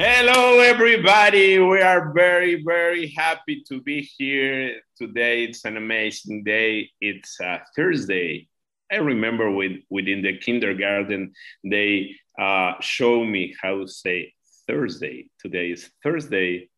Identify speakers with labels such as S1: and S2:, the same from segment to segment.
S1: Hello, everybody. We are very, very happy to be here today. It's an amazing day. It's uh, Thursday. I remember with, within the kindergarten, they uh, show me how to say Thursday. Today is Thursday,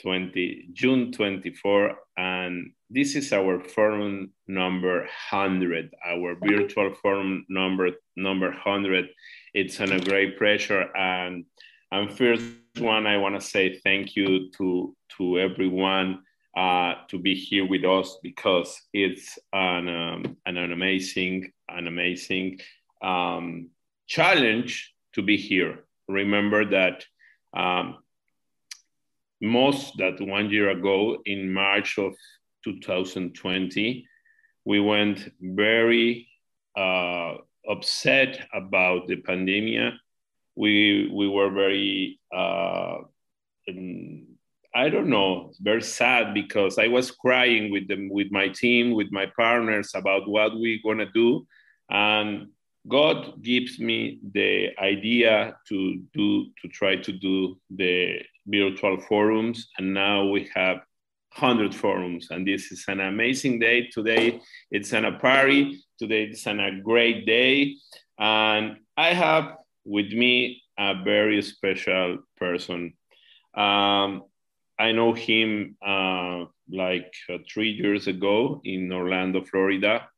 S1: 20, June 24, and this is our forum number 100, our virtual forum number number 100. It's on a great pressure and and first one, I want to say thank you to to everyone uh, to be here with us because it's an um, an, an, amazing an amazing um, challenge to be here. Remember that um, most that one year ago in March of 2020, we went very uh, upset about the pandemic we we were very uh, I don't know, very sad because I was crying with them, with my team, with my partners about what we're gonna do, and God gives me the idea to do to try to do the virtual forums, and now we have 100 forums, and this is an amazing day today. It's an a party today. It's an a great day, and I have with me a very special person. Um, I know him uh, like uh, three years ago in Orlando, Florida,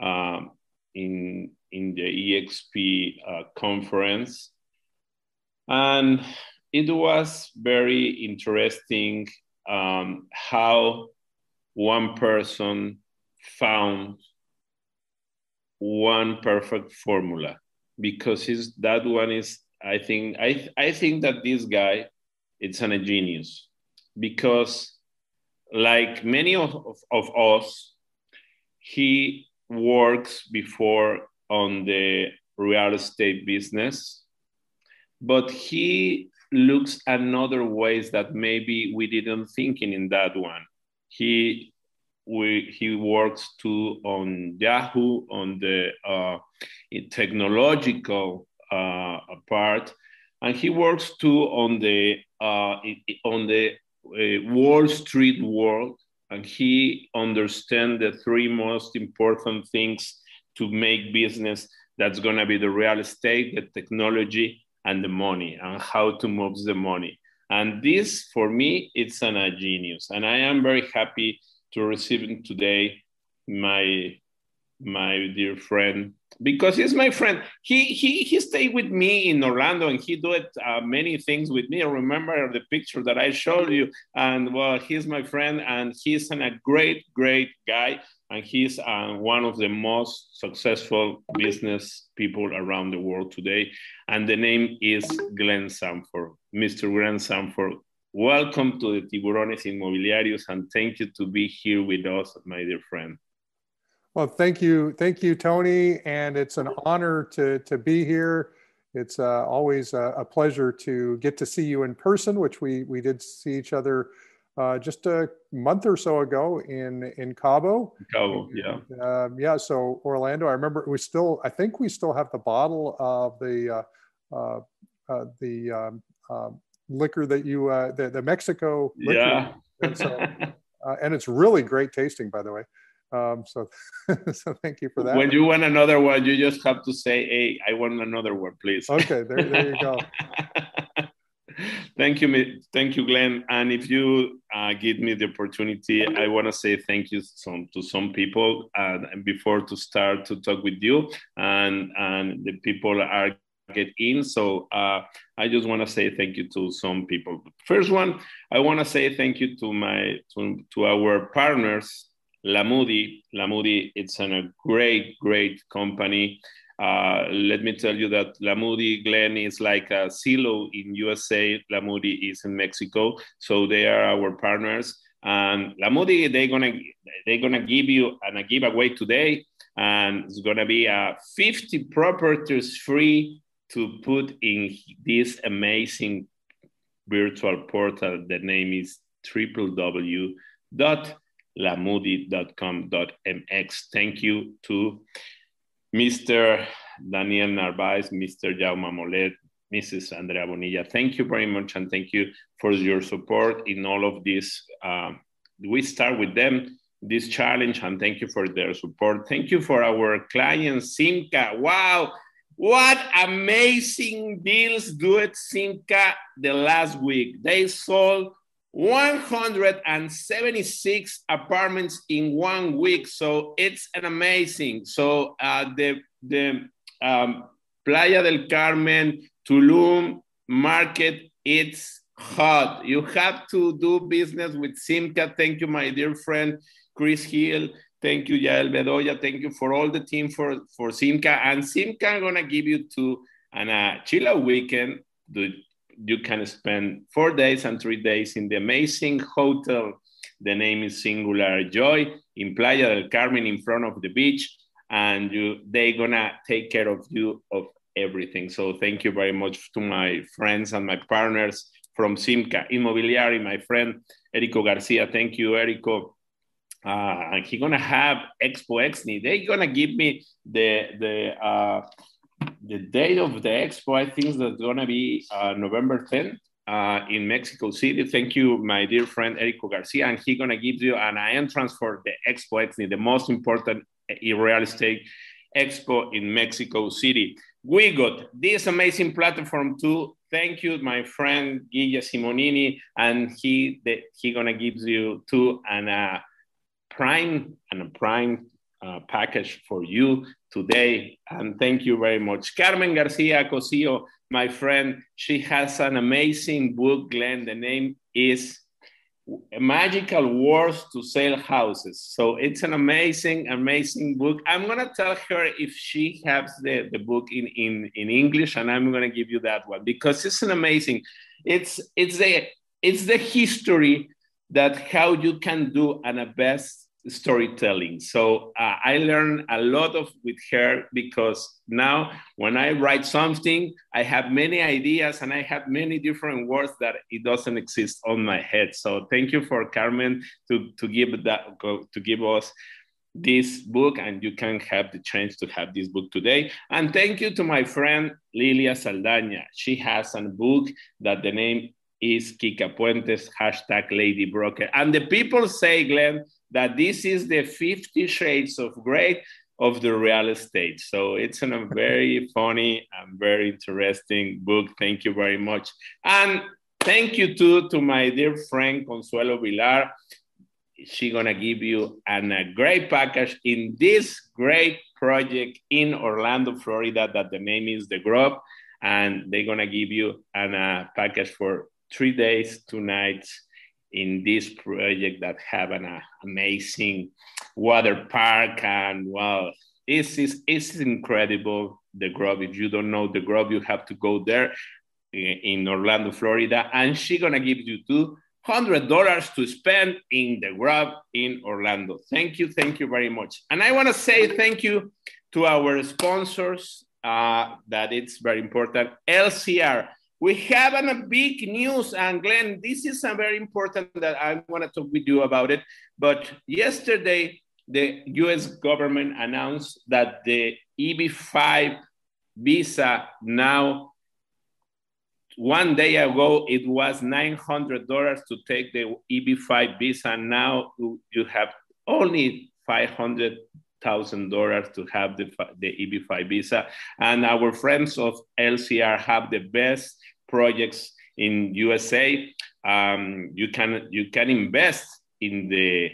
S1: um, in in the EXP uh, conference, and it was very interesting um, how one person found one perfect formula because his that one is I think I I think that this guy it's an a genius because like many of, of, of us he works before on the real estate business but he looks another ways that maybe we didn't thinking in that one. He we, he works too on Yahoo on the uh, technological uh, part, and he works too on the uh, on the uh, Wall Street world, and he understands the three most important things to make business. That's going to be the real estate, the technology, and the money, and how to move the money. And this, for me, it's an a genius, and I am very happy to receiving today my my dear friend because he's my friend. He he he stayed with me in orlando and he did uh, many things with me. I remember the picture that i showed you and well he's my friend and he's an, a great great guy and he's uh, one of the most successful business people around the world today. And the name is glenn sanford mr glenn sanford Welcome to the Tiburones Inmobiliarios and thank you to be here with us, my dear friend.
S2: Well, thank you. Thank you, Tony. And it's an honor to, to be here. It's uh, always a, a, pleasure to get to see you in person, which we, we did see each other uh, just a month or so ago in, in Cabo.
S1: Cabo, yeah.
S2: Um, yeah, so Orlando, I remember we still, I think we still have the bottle of the, uh, uh, uh the um, um liquor that you uh, the, the Mexico liquor.
S1: Yeah.
S2: and, so, uh, and it's really great tasting, by the way. Um, so, so thank you for that.
S1: When you want another one, you just have to say, "Hey, I want another one, please."
S2: Okay, there, there you go.
S1: thank you, me thank you, Glenn. And if you uh, give me the opportunity, I want to say thank you some, to some people. Uh, before to start to talk with you, and and the people are get in. So uh, I just want to say thank you to some people. First one, I want to say thank you to my to, to our partners, Lamudi. Lamudi, it's an, a great, great company. Uh, let me tell you that Lamudi Glenn is like a Zillow in USA. Lamudi is in Mexico, so they are our partners. And Lamudi, they're gonna they're gonna give you an, a giveaway today, and it's gonna be a 50 properties free to put in this amazing virtual portal. The name is www.lamudi.com.mx. Thank you to Mr. Daniel Narvaez, Mr. Jaume Molet, Mrs. Andrea Bonilla. Thank you very much, and thank you for your support in all of this. Um, we start with them this challenge, and thank you for their support. Thank you for our client Simca. Wow, what amazing deals do it Simca the last week. They sold 176 apartments in one week. So it's an amazing. So uh, the the um, Playa del Carmen, Tulum market, it's hot. You have to do business with Simca. Thank you, my dear friend Chris Hill. Thank you, Yael Bedoya. Thank you for all the team for, for Simca. And Simca, to give you to an a chill out weekend. You can spend four days and three days in the amazing hotel. The name is Singular Joy in Playa del Carmen in front of the beach. And you, they're going to take care of you of everything. So thank you very much to my friends and my partners from Simca Immobiliari, my friend Erico Garcia. Thank you, Erico uh, and he's gonna have Expo Exni. They're gonna give me the the uh, the date of the expo. I think that's gonna be uh, November 10th uh, in Mexico City. Thank you, my dear friend Erico Garcia, and he's gonna give you an entrance for the Expo Exni, the most important real estate expo in Mexico City. We got this amazing platform too. Thank you, my friend Guilla Simonini, and he the, he gonna give you two and. Uh, prime and a prime uh, package for you today. And thank you very much. Carmen Garcia Cosillo, my friend, she has an amazing book, Glenn. The name is Magical Words to Sell Houses. So it's an amazing, amazing book. I'm gonna tell her if she has the, the book in, in, in English, and I'm gonna give you that one because it's an amazing, it's it's the it's the history that how you can do an a best storytelling. So uh, I learned a lot of with her because now when I write something, I have many ideas and I have many different words that it doesn't exist on my head. So thank you for Carmen to, to give that to give us this book and you can have the chance to have this book today. And thank you to my friend Lilia Saldaña. She has a book that the name is Kika Puentes, hashtag Lady Broker. And the people say, Glenn, that this is the 50 shades of gray of the real estate. So it's a very funny and very interesting book. Thank you very much. And thank you too to my dear friend Consuelo Vilar. She's gonna give you an, a great package in this great project in Orlando, Florida, that the name is The Grove. And they're gonna give you an, a package for three days, two nights in this project that have an uh, amazing water park and well it's, it's, it's incredible the grove. If you don't know the grove you have to go there in orlando florida and she's gonna give you two hundred dollars to spend in the grove in orlando. Thank you thank you very much. And i want to say thank you to our sponsors uh, that it's very important. Lcr we have a big news, and Glenn, this is a very important that I want to talk with you about it. But yesterday, the US government announced that the EB5 visa now, one day ago, it was $900 to take the EB5 visa. Now you have only 500 thousand dollars to have the, the EB5 visa. And our friends of LCR have the best projects in USA. Um, you can you can invest in the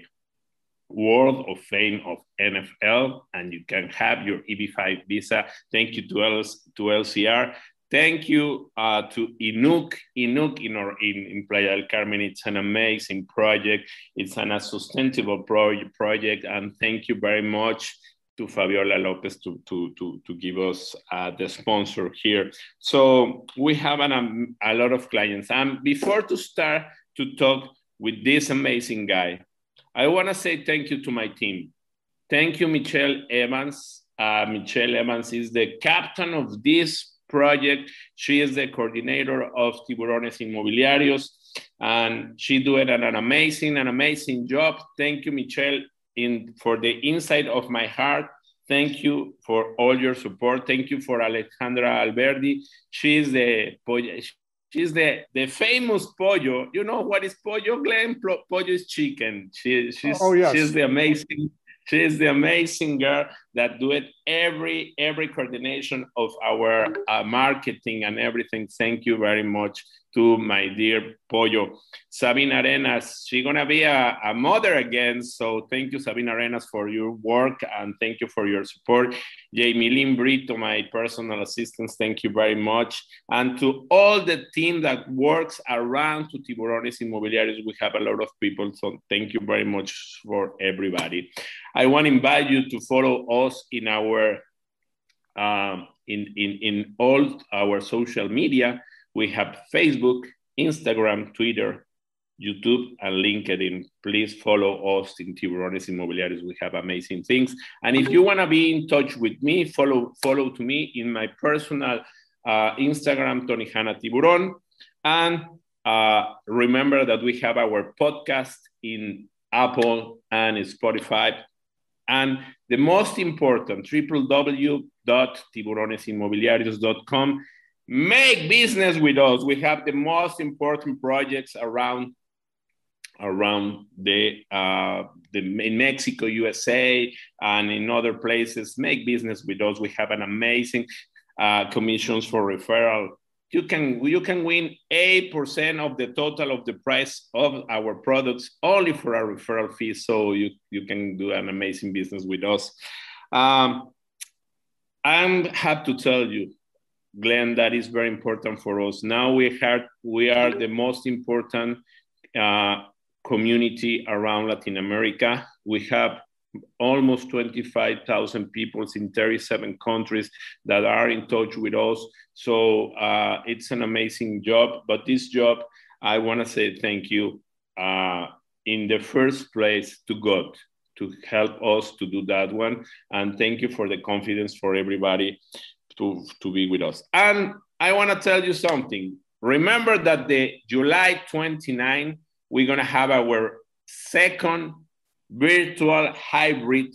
S1: world of fame of NFL, and you can have your EB5 visa. Thank you to, L- to LCR. Thank you uh, to Inuk. Inuk in, our, in, in Playa del Carmen. It's an amazing project. It's an, a sustainable pro- project. And thank you very much to Fabiola Lopez to, to, to, to give us uh, the sponsor here. So we have an, um, a lot of clients. And before to start to talk with this amazing guy. I want to say thank you to my team. Thank you, Michelle Evans. Uh, Michelle Evans is the captain of this project. She is the coordinator of Tiburones Inmobiliarios, and she doing an, an amazing, an amazing job. Thank you, Michelle, in for the inside of my heart. Thank you for all your support. Thank you for Alejandra Alberdi. She's the she's the the famous pollo. You know what is pollo, Glenn? Pollo is chicken. She, she's oh, yes. she's the amazing she's the amazing girl that do it every every coordination of our uh, marketing and everything thank you very much to my dear Pollo. Sabina Arenas, she's gonna be a, a, mother again. So thank you, Sabina Arenas, for your work and thank you for your support. Jamie Lynn Brito, my personal assistant, thank you very much. And to all the team that works around to Tiburones Inmobiliarios, we have a lot of people. So thank you very much for everybody. I want to invite you to follow us in our um, in, in, in all our social media. We have Facebook, Instagram, Twitter, YouTube, and LinkedIn. Please follow us in Tiburones Inmobiliarios. We have amazing things. And if you want to be in touch with me, follow follow to me in my personal uh, Instagram, Tony Hanna Tiburon. And uh, remember that we have our podcast in Apple and Spotify. And the most important, www.tiburonesinmobiliarios.com make business with us. We have the most important projects around around the, uh, the in Mexico, USA, and in other places. Make business with us. We have an amazing uh, commissions for referral. You can you can win eight percent of the total of the price of our products only for a referral fee. So you you can do an amazing business with us. Um, I'm happy to tell you Glenn, that is very important for us. Now we have we are the most important uh, community around Latin America. We have almost 25,000 people in 37 countries that are in touch with us. So uh, it's an amazing job. But this job, I want to say thank you uh, in the first place to God to help us to do that one. And thank you for the confidence for everybody to, to be with us. And I want to tell you something. Remember that the July 29, we're going to have our second virtual hybrid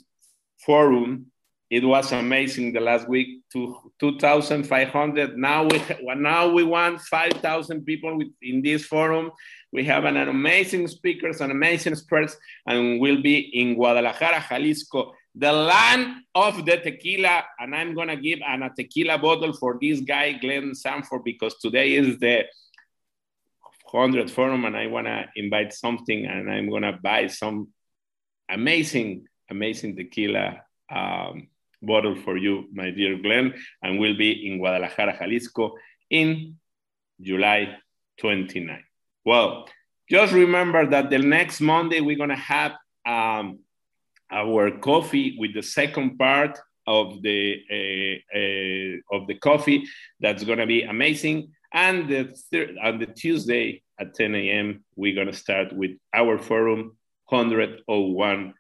S1: forum. It was amazing the last week to 2,500. Now we now we want 5,000 people with, in this forum. We have an, an amazing speakers, an amazing experts, and we'll be in Guadalajara, Jalisco the land of the tequila, and I'm gonna give an, a tequila bottle for this guy, Glenn Sanford, because today is the 100th forum, and I wanna invite something, and I'm gonna buy some amazing, amazing tequila um, bottle for you, my dear Glenn, and we'll be in Guadalajara, Jalisco, in July 29. Well, just remember that the next Monday we're gonna have um, our coffee with the second part of the uh, uh, of the coffee. That's gonna be amazing. And the third, on the Tuesday at 10 a.m., we're gonna start with our forum 101,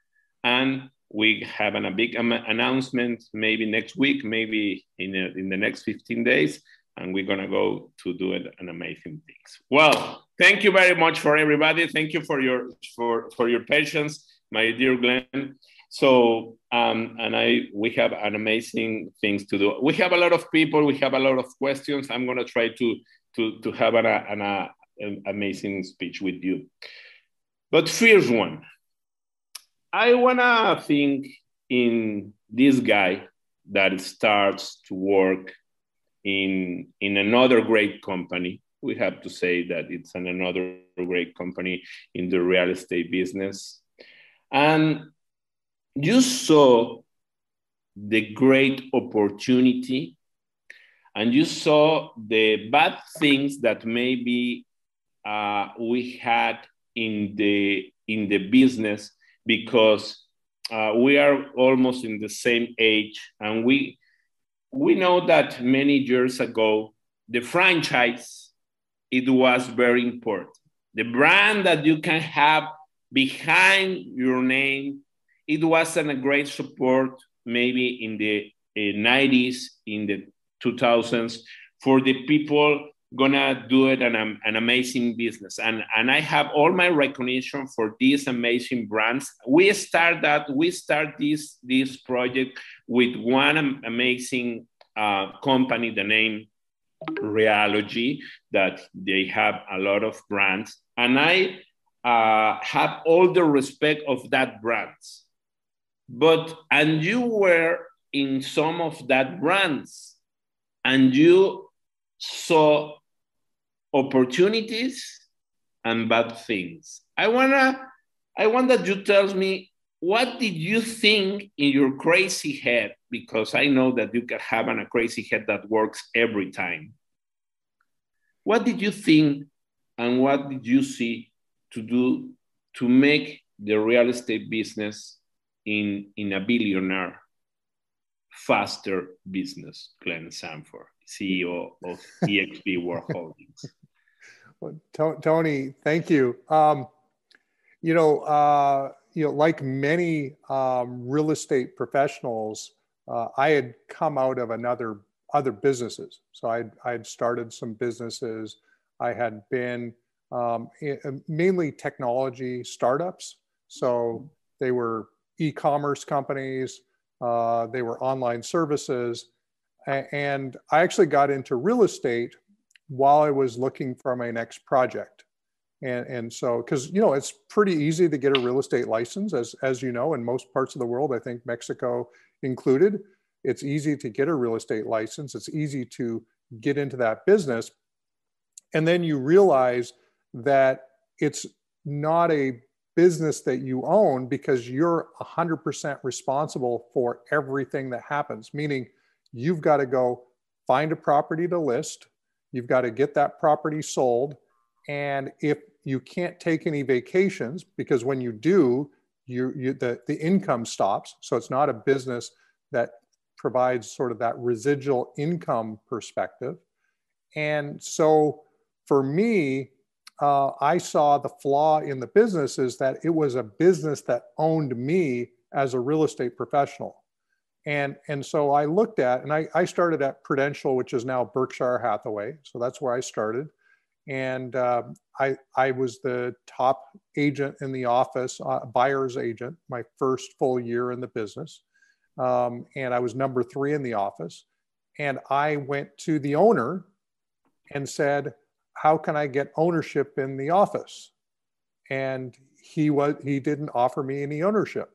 S1: and we have an, a big announcement maybe next week, maybe in a, in the next 15 days, and we're gonna go to do it, an amazing things. Well, thank you very much for everybody. Thank you for your for for your patience my dear Glenn. So, um, and I, we have an amazing things to do. We have a lot of people. We have a lot of questions. I'm gonna try to to to have an, an, an amazing speech with you. But first one, I wanna think in this guy that starts to work in in another great company. We have to say that it's an another great company in the real estate business and you saw the great opportunity and you saw the bad things that maybe uh, we had in the in the business because uh, we are almost in the same age and we we know that many years ago the franchise it was very important the brand that you can have behind your name. It wasn't a great support maybe in the uh, 90s, in the 2000s, for the people gonna do it an, an amazing business. And and i have all my recognition for these amazing brands. We start that we start this this project with one amazing uh, company the name Realogy that they have a lot of brands. And i uh, have all the respect of that brands. But and you were in some of that brands. And you saw opportunities and bad things. I wanna, I want that you tell me what did you think in your crazy head? Because I know that you can have a crazy head that works every time. What did you think and what did you see to do to make the real estate business in, in a billionaire faster business, Glenn Sanford, CEO of EXP World Holdings?
S2: Well, Tony, thank you. Um, you know, uh, you know, like many um, real estate professionals, uh, I had come out of another other businesses. So I I had started some businesses. I had been um, mainly technology startups. So they were e-commerce companies. Uh, they were online services, and I actually got into real estate while I was looking for my next project. And, and so, because, you know, it's pretty easy to get a real estate license, as, as you know, in most parts of the world, I think Mexico included. It's easy to get a real estate license. It's easy to get into that business. And then you realize that it's not a business that you own because you're 100% responsible for everything that happens, meaning you've got to go find a property to list, You've got to get that property sold. And if you can't take any vacations, because when you do, you, you the, the income stops. So it's not a business that provides sort of that residual income perspective. And so for me, uh, I saw the flaw in the business is that it was a business that owned me as a real estate professional. And, and so I looked at, and I, I started at Prudential, which is now Berkshire Hathaway. So that's where I started. And uh, I, I was the top agent in the office, uh, buyer's agent, my first full year in the business. Um, and I was number three in the office. And I went to the owner and said, How can I get ownership in the office? And he was he didn't offer me any ownership.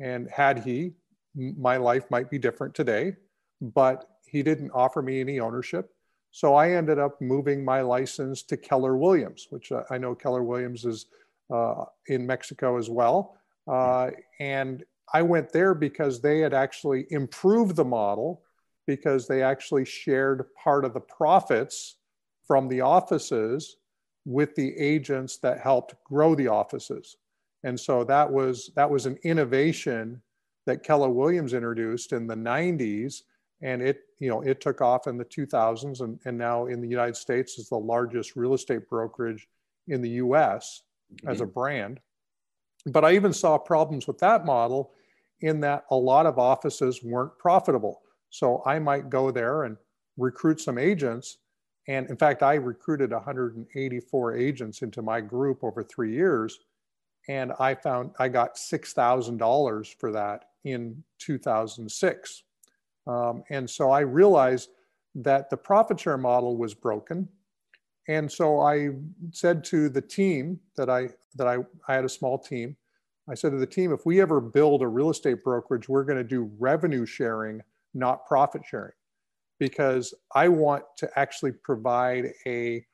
S2: And had he, my life might be different today, but he didn't offer me any ownership. So I ended up moving my license to Keller Williams, which I know Keller Williams is uh, in Mexico as well. Uh, and I went there because they had actually improved the model because they actually shared part of the profits from the offices with the agents that helped grow the offices. And so that was that was an innovation that Keller Williams introduced in the 90s and it you know it took off in the 2000s and, and now in the United States is the largest real estate brokerage in the US mm-hmm. as a brand. But I even saw problems with that model in that a lot of offices weren't profitable. So I might go there and recruit some agents and in fact I recruited 184 agents into my group over 3 years and I found I got $6,000 for that in 2006. Um, and so I realized that the profit share model was broken. And so I said to the team that I that I, I had a small team. I said to the team, if we ever build a real estate brokerage, we're going to do revenue sharing, not profit sharing, because I want to actually provide a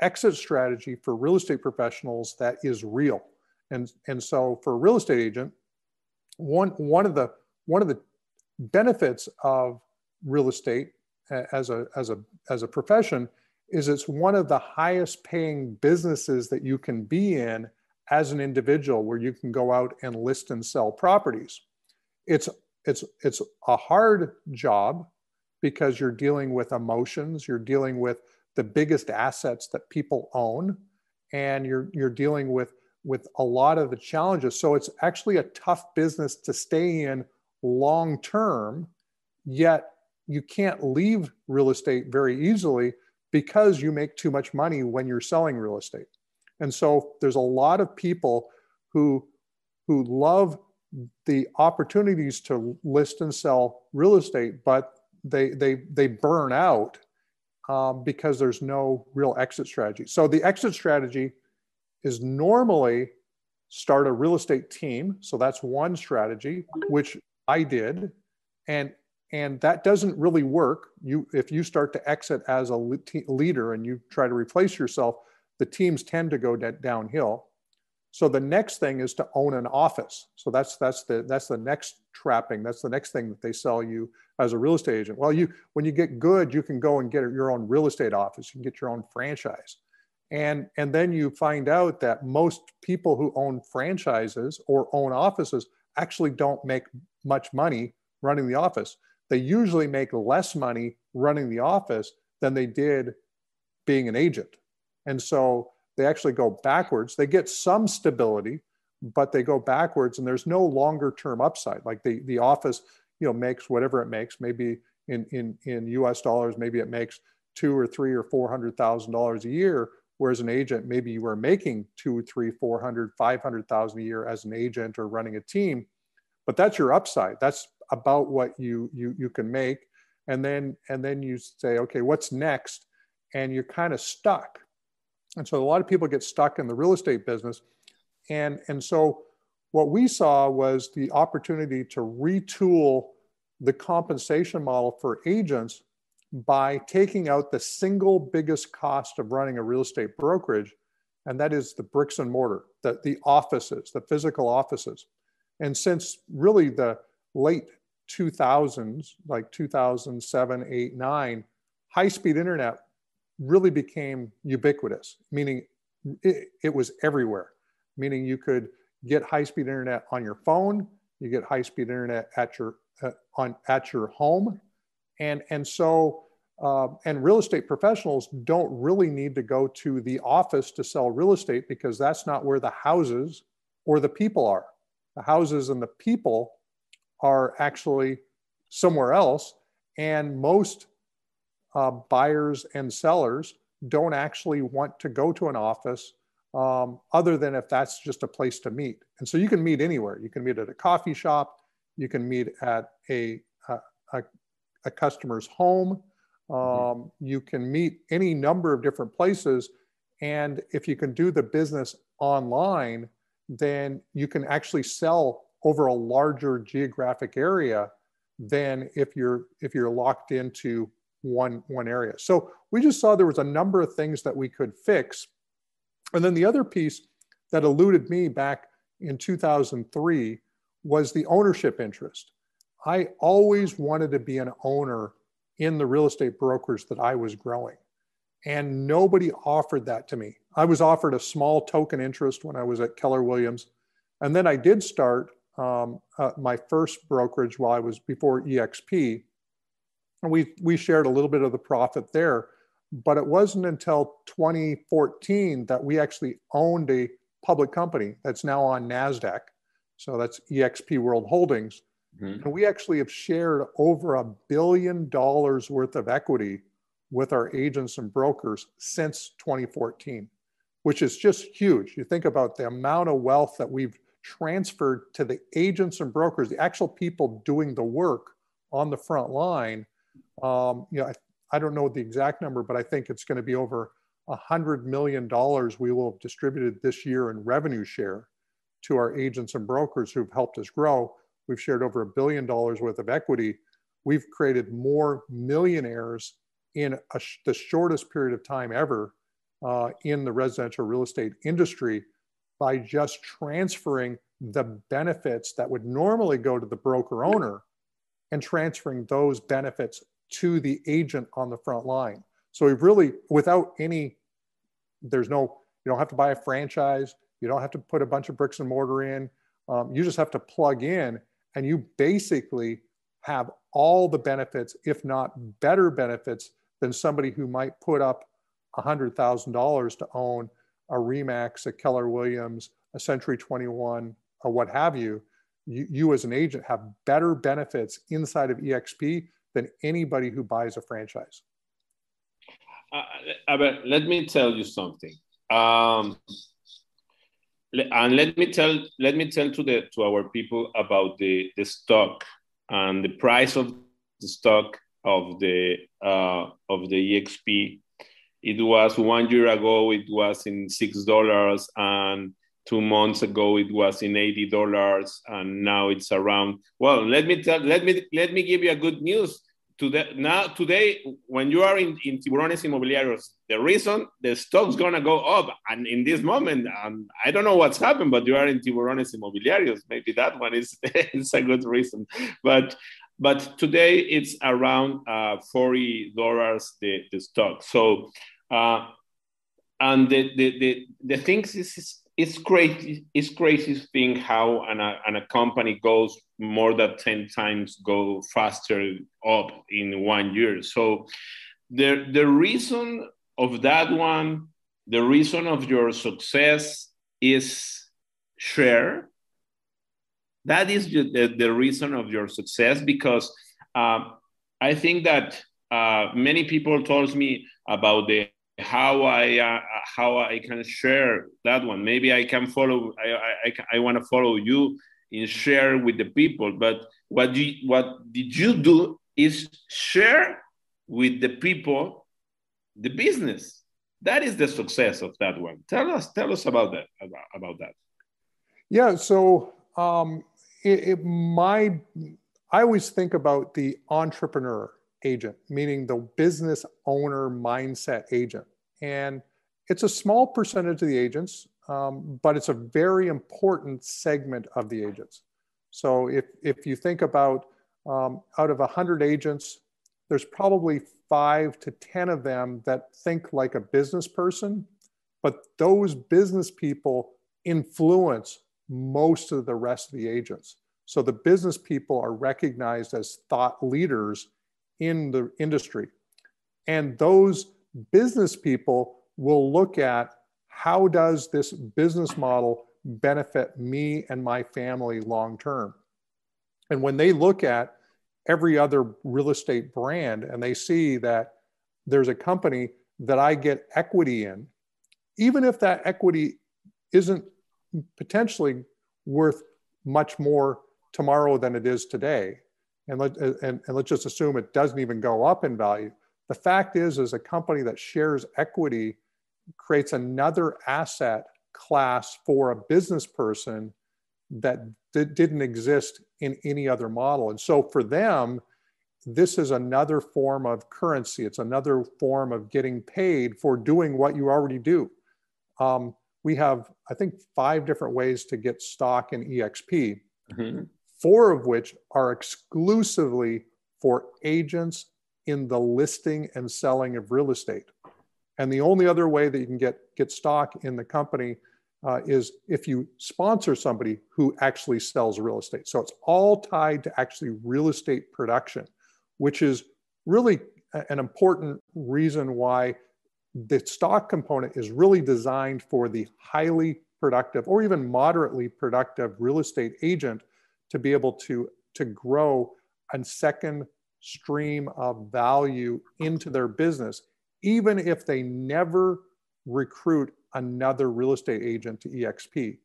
S2: exit strategy for real estate professionals that is real. And, and so for a real estate agent, one one of the one of the benefits of real estate as a as a as a profession is it's one of the highest paying businesses that you can be in as an individual where you can go out and list and sell properties. It's it's it's a hard job because you're dealing with emotions you're dealing with the biggest assets that people own and you're you're dealing with with a lot of the challenges. So it's actually a tough business to stay in long term, yet you can't leave real estate very easily because you make too much money when you're selling real estate. And so there's a lot of people who who love the opportunities to list and sell real estate, but they they they burn out um, because there's no real exit strategy. So the exit strategy is normally start a real estate team. So that's one strategy, which I did, and and that doesn't really work. You if you start to exit as a leader and you try to replace yourself, the teams tend to go downhill. So the next thing is to own an office. So that's that's the that's the next trapping. That's the next thing that they sell you as a real estate agent. Well, you when you get good, you can go and get your own real estate office. You can get your own franchise. And and then you find out that most people who own franchises or own offices actually don't make much money running the office. They usually make less money running the office than they did being an agent. And so they actually go backwards. They get some stability, but they go backwards and there's no longer term upside. Like the, the office, you know, makes whatever it makes, maybe in, in, in US dollars, maybe it makes two or three or four hundred thousand dollars a year. Whereas an agent, maybe you are making two, three, four hundred, five hundred thousand a year as an agent or running a team, but that's your upside. That's about what you you you can make, and then and then you say, okay, what's next? And you're kind of stuck and so a lot of people get stuck in the real estate business. And, and so what we saw was the opportunity to retool the compensation model for agents by taking out the single biggest cost of running a real estate brokerage, and that is the bricks and mortar, the, the offices, the physical offices. And since really the late 2000s, like 2007, 8, 9, high speed internet really became ubiquitous, meaning it, it was everywhere, meaning you could get high speed internet on your phone, you get high speed internet at your uh, on at your home, and and so uh, and real estate professionals don't really need to go to the office to sell real estate because that's not where the houses or the people are. The houses and the people are actually somewhere else, and most uh, buyers and sellers don't actually want to go to an office um, other than if that's just a place to meet. And so you can meet anywhere. You can meet at a coffee shop. You can meet at a, a, a, a customer's home. Mm-hmm. Um. You can meet any number of different places. And if you can do the business online, then you can actually sell over a larger geographic area than if you're if you're locked into one, one area. So we just saw there was a number of things that we could fix. And then the other piece that eluded me back in 2003 was the ownership interest. I always wanted to be an owner in the real estate brokers that I was growing. And nobody offered that to me. I was offered a small token interest when I was at Keller Williams. And then I did start um, uh, my first brokerage while I was before EXP and we we shared a little bit of the profit there but it wasn't until 2014 that we actually owned a public company that's now on nasdaq so that's exp world holdings mm-hmm. and we actually have shared over a billion dollars worth of equity with our agents and brokers since 2014 which is just huge you think about the amount of wealth that we've transferred to the agents and brokers the actual people doing the work on the front line um, you know, I, I don't know the exact number, but I think it's going to be over a hundred million dollars we will have distributed this year in revenue share to our agents and brokers who've helped us grow. We've shared over a billion dollars worth of equity. We've created more millionaires in a, the shortest period of time ever uh, in the residential real estate industry by just transferring the benefits that would normally go to the broker owner and transferring those benefits to the agent on the front line. So we've really, without any, there's no, you don't have to buy a franchise. You don't have to put a bunch of bricks and mortar in. Um, you just have to plug in and you basically have all the benefits, if not better benefits than somebody who might put up $100,000 to own a Remax, a Keller Williams, a Century 21, or what have you, you, you as an agent have better benefits inside of EXP than anybody who buys a franchise.
S1: Uh, but let me tell you something. Um, and let me tell let me tell to the to our people about the the stock and the price of the stock of the uh, of the exp it was one year ago it was in six dollars and two months ago it was in eighty dollars and now it's around well let me tell let me let me give you a good news today now today when you are in, in tiburones inmobiliarios the reason the stock's gonna go up and in this moment um, i don't know what's happened but you are in tiburones inmobiliarios. Maybe that one is, is a good reason. But but today it's around uh, $40 the, the stock. So uh, and the, the, the, the things is it's crazy it's crazy thing how an, a, an a company goes more than 10 times go faster up in one year. So the the reason of that one the reason of your success is share. That is the, the reason of your success because um, i think that uh, many people told me about the how I uh, how I can share that one. Maybe I can follow. I I, I want to follow you and share with the people. But what you what did you do is share with the people the business. That is the success of that one. Tell us tell us about that about, about that.
S2: Yeah. So um, it, it, my I always think about the entrepreneur agent, meaning the business owner mindset agent. And it's a small percentage of the agents, um, but it's a very important segment of the agents. So if, if you think about um, out of 100 agents, there's probably five to 10 of them that think like a business person, but those business people influence most of the rest of the agents. So the business people are recognized as thought leaders in the industry. And those business people will look at how does this business model benefit me and my family long term? And when they look at every other real estate brand and they see that there's a company that I get equity in, even if that equity isn't potentially worth much more tomorrow than it is today, and, let, and, and let's just assume it doesn't even go up in value. The fact is, is a company that shares equity creates another asset class for a business person that didn't exist in any other model. And so for them, this is another form of currency. It's another form of getting paid for doing what you already do. Um, we have, I think, five different ways to get stock in EXP. Mm-hmm four of which are exclusively for agents in the listing and selling of real estate. And the only other way that you can get, get stock in the company uh, is if you sponsor somebody who actually sells real estate. So it's all tied to actually real estate production, which is really an important reason why the stock component is really designed for the highly productive or even moderately productive real estate agent to be able to, to grow a second stream of value into their business, even if they never recruit another real estate agent to EXP.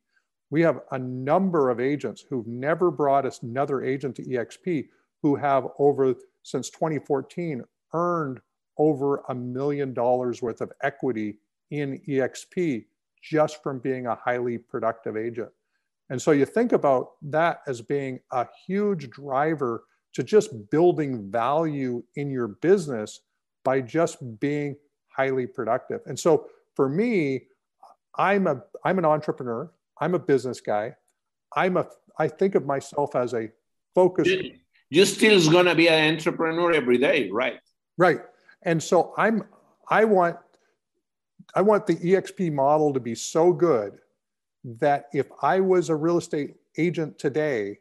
S2: We have a number of agents who've never brought us another agent to EXP who have over since 2014 earned over a million dollars worth of equity in EXP just from being a highly productive agent. And so you think about that as being a huge driver to just building value in your business by just being highly productive. And so for me, I'm a I'm an entrepreneur. I'm a business guy. I'm a I think of myself as a focus.
S1: You still is gonna be an entrepreneur every day, right?
S2: Right. And so I'm I want I want the EXP model to be so good that if I was a real estate agent today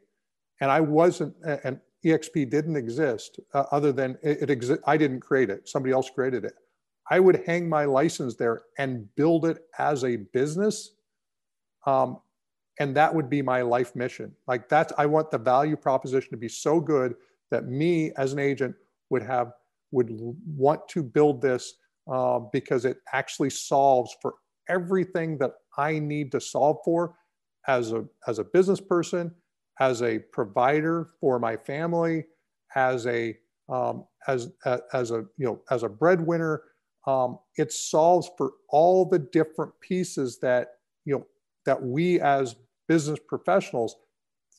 S2: and I wasn't, and EXP didn't exist uh, other than it, it exi- I didn't create it, somebody else created it. I would hang my license there and build it as a business. Um, and that would be my life mission. Like that's, I want the value proposition to be so good that me as an agent would have, would want to build this uh, because it actually solves for everything that I need to solve for as a, as a business person, as a provider for my family, as a, um, as, as a, you know, as a breadwinner, um, it solves for all the different pieces that you know that we as business professionals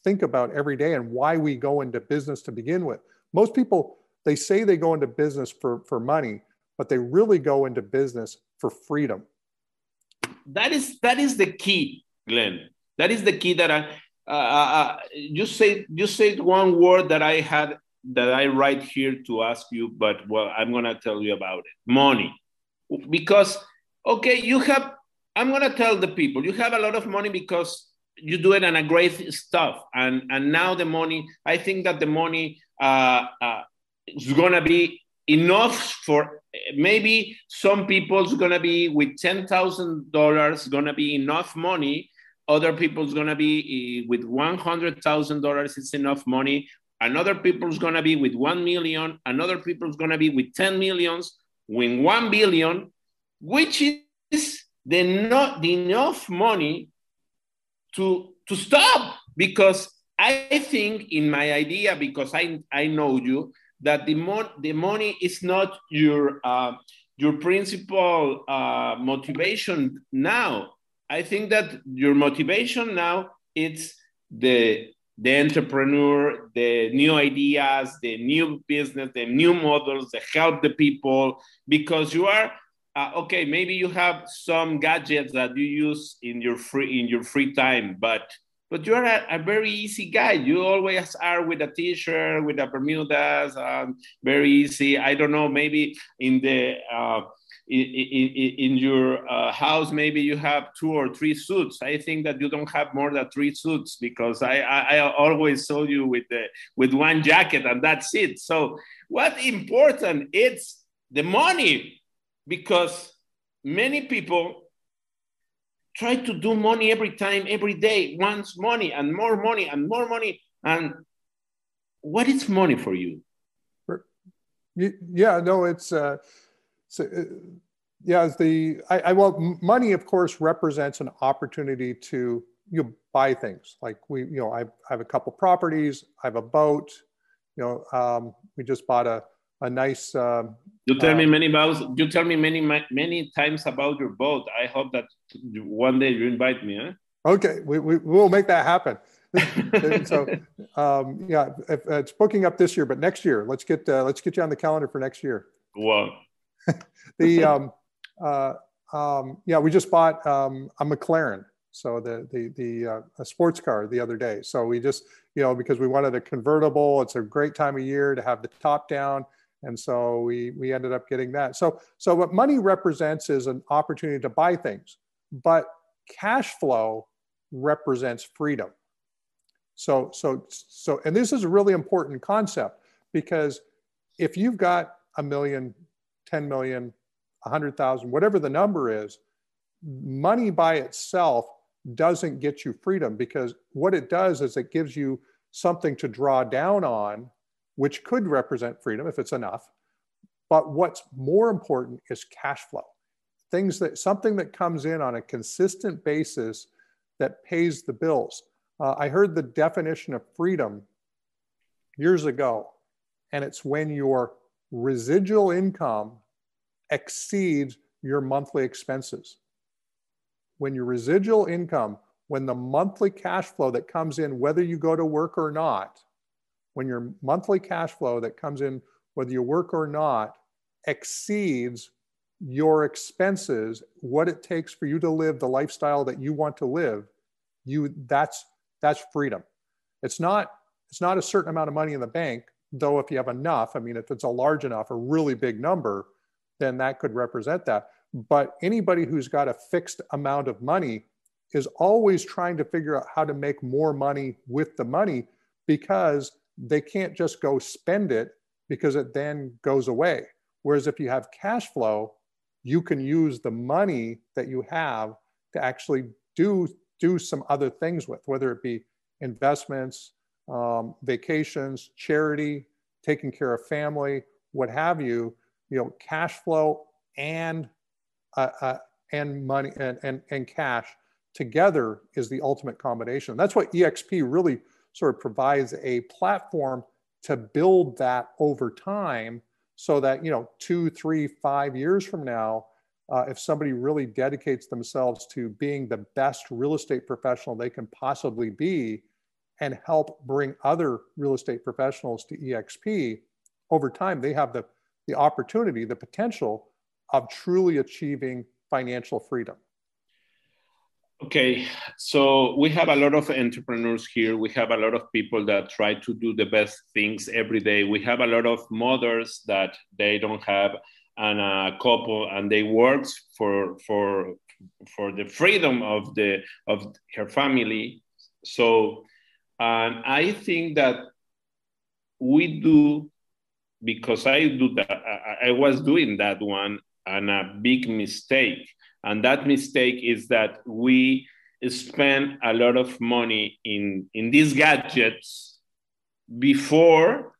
S2: think about every day and why we go into business to begin with. Most people they say they go into business for for money but they really go into business for freedom
S1: that is that is the key glenn that is the key that i uh, uh, uh you say you said one word that i had that I write here to ask you, but well, I'm gonna tell you about it. Money, because okay, you have. I'm gonna tell the people you have a lot of money because you do it and a great stuff, and and now the money. I think that the money uh, uh, is gonna be enough for maybe some people's gonna be with ten thousand dollars gonna be enough money. Other people's gonna be eh, with one hundred thousand dollars. It's enough money. Another people's gonna be with 1 million, another people's gonna be with 10 millions, with 1 billion, which is the not the enough money to to stop. Because I think in my idea, because I, I know you, that the, mo- the money is not your, uh, your principal uh, motivation now. I think that your motivation now it's the the entrepreneur, the new ideas, the new business, the new models that help the people because you are uh, okay. Maybe you have some gadgets that you use in your free in your free time, but but you're a, a very easy guy. You always are with a t-shirt, with a Bermudas, um, very easy. I don't know, maybe in the uh, in, in, in your uh, house maybe you have two or three suits i think that you don't have more than three suits because i i, I always saw you with the with one jacket and that's it so what important it's the money because many people try to do money every time every day wants money and more money and more money. And what is money for you?
S2: Yeah no it's uh so uh, yeah the I, I well money of course represents an opportunity to you know, buy things. Like we you know I, I have a couple properties i have a boat you know um, we just bought a a nice um,
S1: you tell me um, many about you tell me many many times about your boat i hope that one day you invite me huh?
S2: okay we, we will make that happen so um, yeah if, it's booking up this year but next year let's get uh, let's get you on the calendar for next year
S1: wow
S2: the um, uh, um, yeah, we just bought um, a McLaren, so the the the uh, a sports car the other day. So we just you know because we wanted a convertible. It's a great time of year to have the top down, and so we we ended up getting that. So so what money represents is an opportunity to buy things, but cash flow represents freedom. So so so and this is a really important concept because if you've got a million 10 million, 100,000, whatever the number is, money by itself doesn't get you freedom because what it does is it gives you something to draw down on, which could represent freedom if it's enough. But what's more important is cash flow. Things that something that comes in on a consistent basis that pays the bills. Uh, I heard the definition of freedom years ago, and it's when your residual income exceeds your monthly expenses. When your residual income, when the monthly cash flow that comes in, whether you go to work or not, when your monthly cash flow that comes in, whether you work or not, exceeds your expenses, what it takes for you to live the lifestyle that you want to live, you that's that's freedom. It's not it's not a certain amount of money in the bank though if you have enough i mean if it's a large enough a really big number then that could represent that but anybody who's got a fixed amount of money is always trying to figure out how to make more money with the money because they can't just go spend it because it then goes away whereas if you have cash flow you can use the money that you have to actually do do some other things with, whether it be investments, um, vacations, charity, taking care of family, what have you. You know, cash flow and uh, uh, and money and, and and cash together is the ultimate combination. That's what EXP really sort of provides a platform to build that over time so that you know two three five years from now uh, if somebody really dedicates themselves to being the best real estate professional they can possibly be and help bring other real estate professionals to exp over time they have the, the opportunity the potential of truly achieving financial freedom
S1: Okay, so we have a lot of entrepreneurs here. We have a lot of people that try to do the best things every day. We have a lot of mothers that they don't have and a uh, couple and they work for for for the freedom of the of her family. So and I think that we do because I do that I, I was doing that one and a big mistake and that mistake is that we spend a lot of money in, in these gadgets before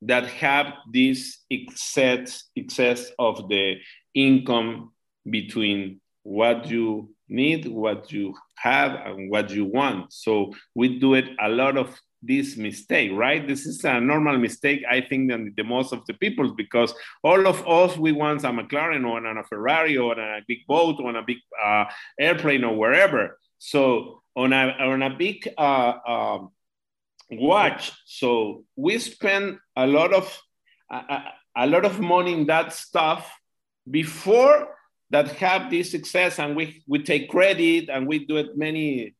S1: that have this excess, excess of the income between what you need, what you have, and what you want. So we do it a lot of this mistake, right? This is a normal mistake, I think, than the most of the people, because all of us, we want a McLaren or a Ferrari or a big boat or a big uh, airplane or wherever. So on a, on a big uh, uh, watch, so we spend a lot of a lot of money in that stuff before that have this success and we, we take credit and we do it many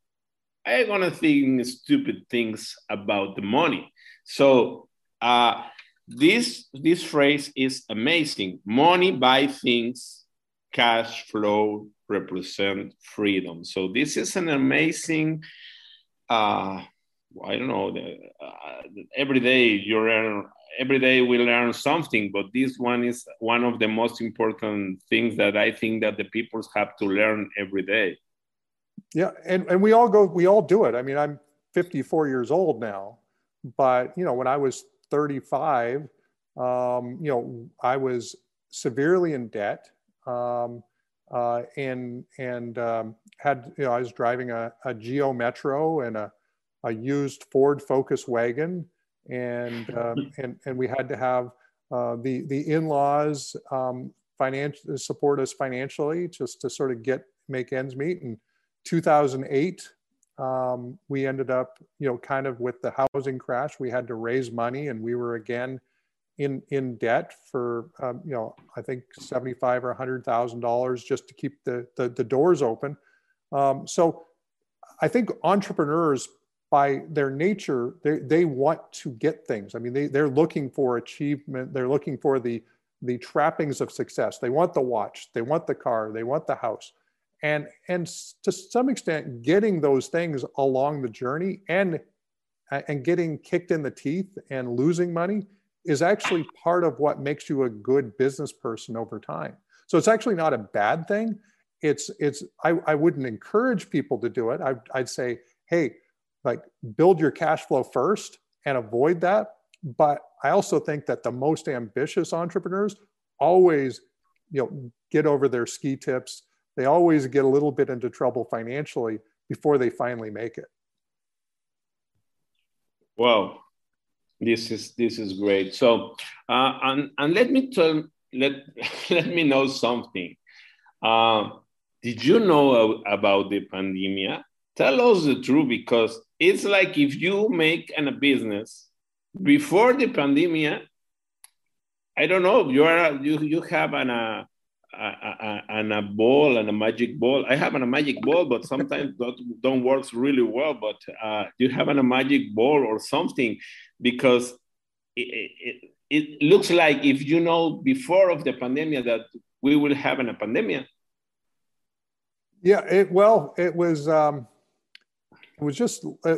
S1: I'm gonna think stupid things about the money. So uh, this this phrase is amazing. Money buy things, cash flow represent freedom. So this is an amazing. Uh, I don't know. Uh, every day you learn. Every day we learn something, but this one is one of the most important things that I think that the people have to learn every day.
S2: Yeah, and, and we all go, we all do it. I mean, I'm 54 years old now, but you know, when I was 35, um, you know, I was severely in debt, um, uh, and and um, had you know, I was driving a, a Geo Metro and a, a used Ford Focus wagon, and um, and and we had to have uh, the the in-laws um, financial support us financially just to sort of get make ends meet and 2008, um, we ended up, you know, kind of with the housing crash, we had to raise money and we were again in, in debt for, um, you know, I think 75 or $100,000 just to keep the, the, the doors open. Um, so I think entrepreneurs by their nature, they, they want to get things. I mean, they, they're looking for achievement. They're looking for the, the trappings of success. They want the watch, they want the car, they want the house and and to some extent getting those things along the journey and uh, and getting kicked in the teeth and losing money is actually part of what makes you a good business person over time. So it's actually not a bad thing. It's it's i, I wouldn't encourage people to do it. I, i'd say hey like build your cash flow first and avoid that. But i also think that the most ambitious entrepreneurs always you know get over their ski tips they always get a little bit into trouble financially before they finally make it.
S1: Well, this is this is great. So, uh, and and let me tell let let me know something. Uh, did you know about the pandemic? Tell us the truth because it's like if you make an, a business before the pandemic, I don't know. You are you you have an uh, and a ball and a magic ball. I have a magic ball, but sometimes that don't works really well. But uh, you have a magic ball or something because it, it, it, looks like if you know before of the pandemic that we will have a pandemic.
S2: Yeah, it, well, it was um, it was just uh,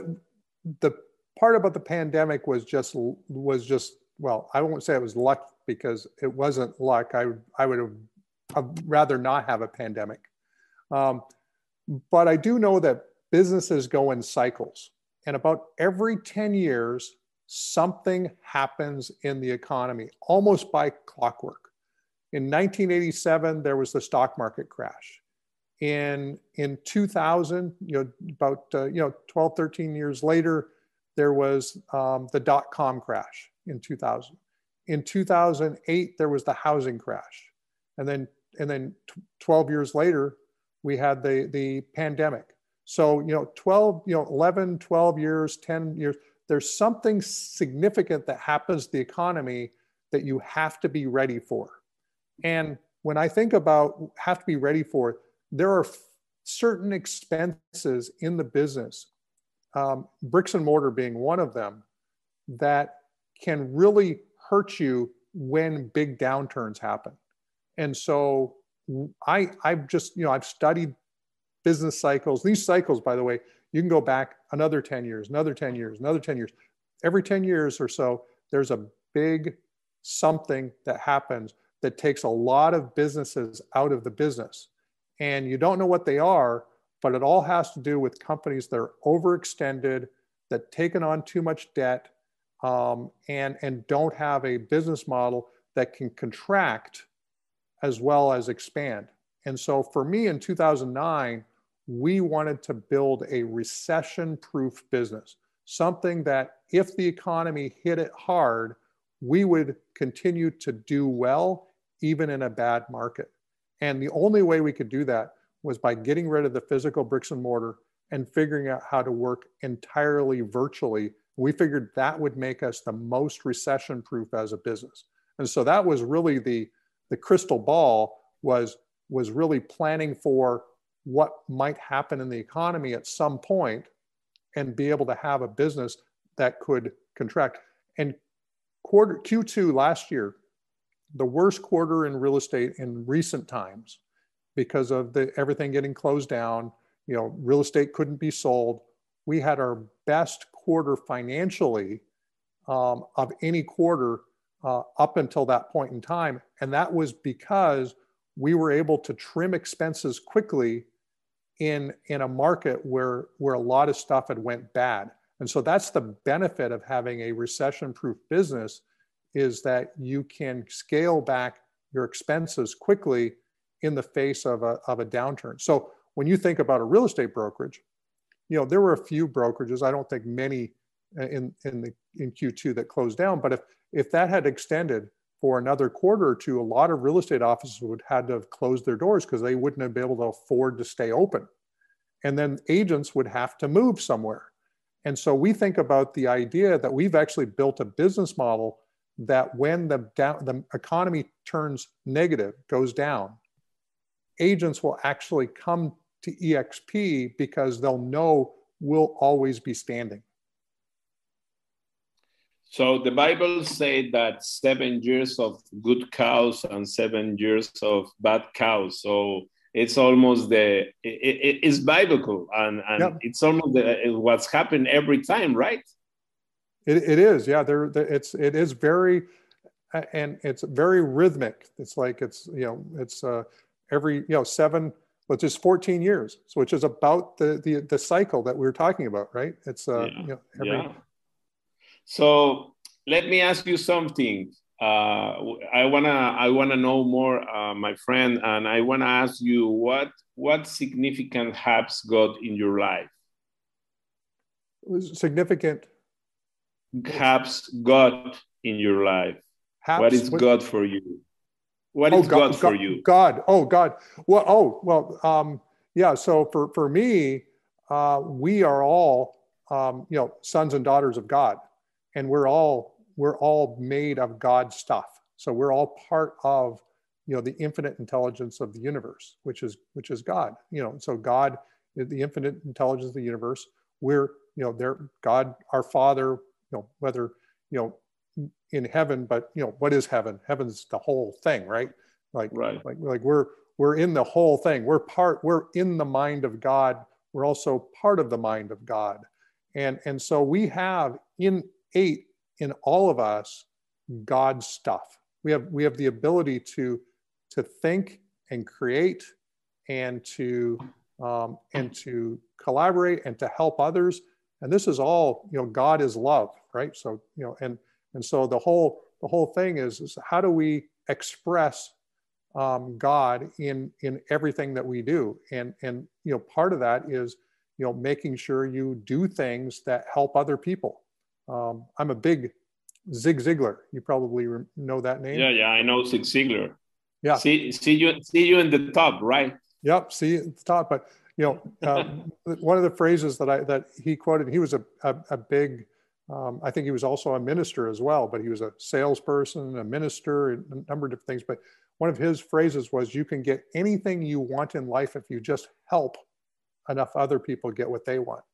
S2: the part about the pandemic was just was just well, I won't say it was luck because it wasn't luck. I I would have rather not have a pandemic. Um, but I do know that businesses go in cycles, and about every 10 years, something happens in the economy almost by clockwork. In 1987, there was the stock market crash. In, in 2000, you know, about uh, you know 12, 13 years later, there was um, the dot com crash in 2000. In 2008, there was the housing crash. And then, and then 12 years later, we had the, the pandemic. So, you know, 12, you know, 11, 12 years, 10 years, there's something significant that happens to the economy that you have to be ready for. And when I think about have to be ready for, there are certain expenses in the business, um, bricks and mortar being one of them, that can really hurt you when big downturns happen. And so I, I've just, you know, I've studied business cycles. These cycles, by the way, you can go back another 10 years, another 10 years, another 10 years. Every 10 years or so, there's a big something that happens that takes a lot of businesses out of the business. And you don't know what they are, but it all has to do with companies that are overextended, that taken on too much debt, um, and, and don't have a business model that can contract as well as expand. And so for me in 2009, we wanted to build a recession proof business, something that if the economy hit it hard, we would continue to do well even in a bad market. And the only way we could do that was by getting rid of the physical bricks and mortar and figuring out how to work entirely virtually we figured that would make us the most recession proof as a business. And so that was really the, the crystal ball was, was really planning for what might happen in the economy at some point and be able to have a business that could contract. And quarter Q2 last year, the worst quarter in real estate in recent times because of the everything getting closed down, you know, real estate couldn't be sold. We had our best quarter financially um, of any quarter uh, up until that point in time. And that was because we were able to trim expenses quickly in, in a market where, where a lot of stuff had went bad. And so that's the benefit of having a recession proof business is that you can scale back your expenses quickly in the face of a, of a downturn. So when you think about a real estate brokerage, you know, there were a few brokerages. I don't think many Uh, in in the in Q2 that closed down. But if if that had extended for another quarter or two, a lot of real estate offices would had to have closed their doors because they wouldn't have been able to afford to stay open. And then agents would have to move somewhere. And so we think about the idea that we've actually built a business model that when the down, the economy turns negative, goes down, agents will actually come to EXP because they'll know we'll always be standing.
S1: So the Bible said that seven years of good cows and seven years of bad cows. So it's almost the it, it, it's biblical and, and yep. it's almost the, what's happened every time, right?
S2: It, it is, yeah. There, it's it is very, and it's very rhythmic. It's like it's you know it's uh, every you know seven which is 14 years, so which is about the the, the cycle that we were talking about, right? It's uh, yeah. You know, every... yeah.
S1: So let me ask you something. Uh, I wanna I wanna know more, uh, my friend, and I wanna ask you what what significant has God in your life?
S2: Significant.
S1: Has God in your life? Haps, what is God for you? What
S2: oh,
S1: is God,
S2: God,
S1: for you?
S2: God. Oh, God. Well, oh, well, um, yeah. So for, for me, uh, we are all, um, you know, sons and daughters of God, and we're all, we're all made of God's stuff. So we're all part of, you know, the infinite intelligence of the universe, which is, which is God, you know, so God, the infinite intelligence of the universe, we're, you know, there, God, our father, you know, whether, you know, in heaven, but you know, what is heaven? Heaven's the whole thing, right? Like, right. like, like we're we're in the whole thing. We're part, we're in the mind of God. We're also part of the mind of God. And, and so we have in eight in all of us God's stuff. We have we have the ability to to think and create and to um, and to collaborate and to help others. And this is all you know god is love right? So you know and and so the whole the whole thing is, is how do we express um, god in in everything that we do? And and you know part of that is you know making sure you do things that help other people um, i'm a big zig ziglar you probably know that name
S1: yeah yeah i know zig ziglar
S2: yeah
S1: see see you see you in the top right
S2: yep see at the top but you know, uh, one of the phrases that I that he quoted, he was a a, a big, um, I think he was also a minister as well, but he was a salesperson, a minister, a number of different things. But one of his phrases was, "You can get anything you want in life if you just help enough other people get what they want."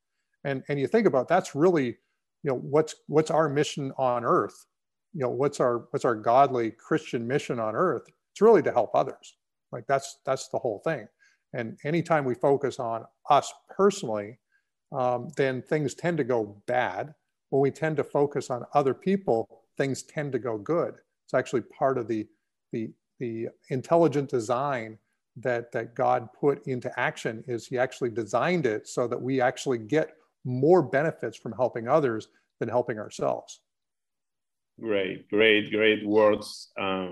S2: And and you think about that's really, you know, what's what's our mission on earth? You know, what's our what's our godly Christian mission on earth? It's really to help others. Like that's that's the whole thing. And anytime we focus on us personally, um, then things tend to go bad. When we tend to focus on other people, things tend to go good. It's actually part of the, the, the intelligent design that, that God put into action is he actually designed it so that we actually get more benefits from helping others than helping ourselves.
S1: Great, great, great words, uh,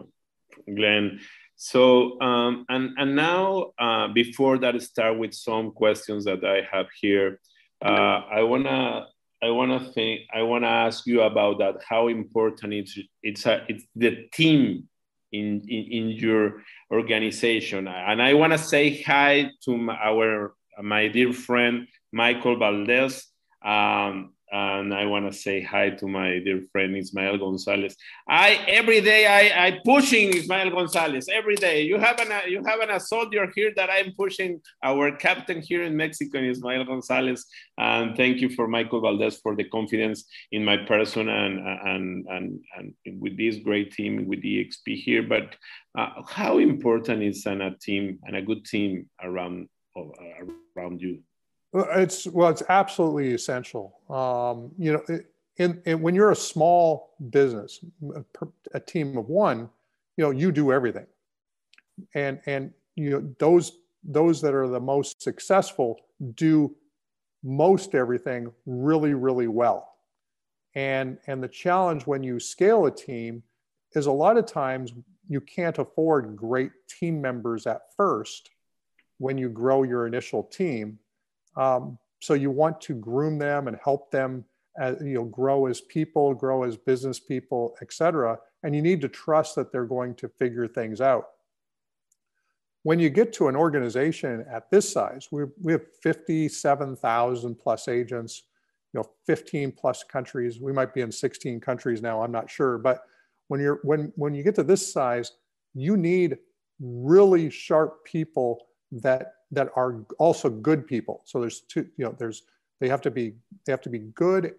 S1: Glenn. So, um, and, and now, uh, before that, start with some questions that I have here. Uh, I wanna, I wanna think, I wanna ask you about that. How important it's it's a, it's the team in, in in your organization. And I wanna say hi to my, our my dear friend Michael Valdez. Um, and I want to say hi to my dear friend Ismael Gonzalez. I every day I I pushing Ismael Gonzalez every day. You have an you have an, soldier here that I'm pushing. Our captain here in Mexico, Ismael Gonzalez, and thank you for Michael Valdez for the confidence in my person and and and and with this great team with the here. But uh, how important is an, a team and a good team around around you?
S2: It's well, it's absolutely essential. Um, you know, in, in, when you're a small business, a, a, team of one, you know, you do everything, and and you know those those that are the most successful do most everything really really well, and and the challenge when you scale a team is a lot of times you can't afford great team members at first when you grow your initial team um, so you want to groom them and help them as, you know, grow as people, grow as business people, et cetera. And you need to trust that they're going to figure things out. When you get to an organization at this size, we, we have 57,000 plus agents, you know, 15 plus countries. We might be in 16 countries now, I'm not sure. But when you're when when you get to this size, you need really sharp people that that are also good people. So there's two, you know, there's they have to be they have to be good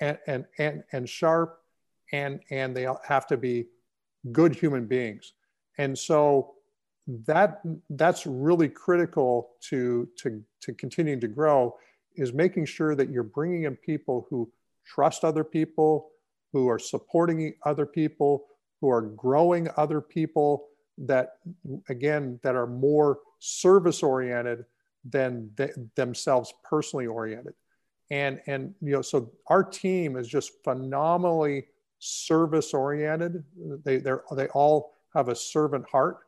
S2: and and and, and sharp and and they have to be good human beings. And so that that's really critical to to to continuing to grow is making sure that you're bringing in people who trust other people, who are supporting other people, who are growing other people that again that are more service oriented than th- themselves personally oriented. And and you know so our team is just phenomenally service oriented they they they all have a servant heart.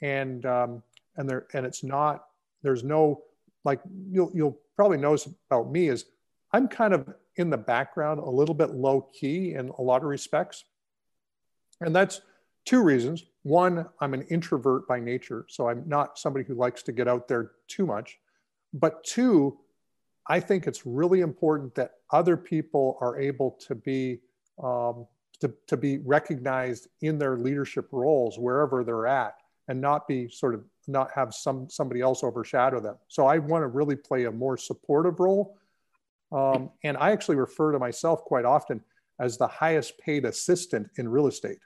S2: And um, and there and it's not there's no like you'll you'll probably notice about me is i'm kind of in the background a little bit low key in a lot of respects. And that's two reasons one, I'm an introvert by nature, so I'm not somebody who likes to get out there too much. But two, I think it's really important that other people are able to be um, to, to be recognized in their leadership roles wherever they're at, and not be sort of not have some somebody else overshadow them. So I want to really play a more supportive role, um, and I actually refer to myself quite often as the highest paid assistant in real estate.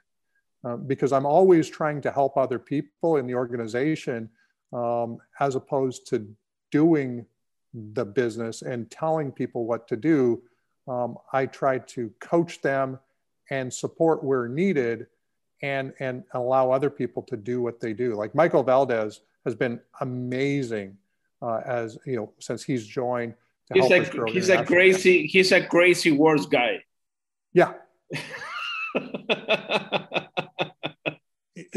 S2: Uh, because I'm always trying to help other people in the organization um, as opposed to doing the business and telling people what to do. Um, I try to coach them and support where needed. and and allow other people to do what they do. Like Michael Valdez has been amazing uh, as you know since he's joined.
S1: he's a he's a crazy he's a crazy words guy.
S2: Yeah.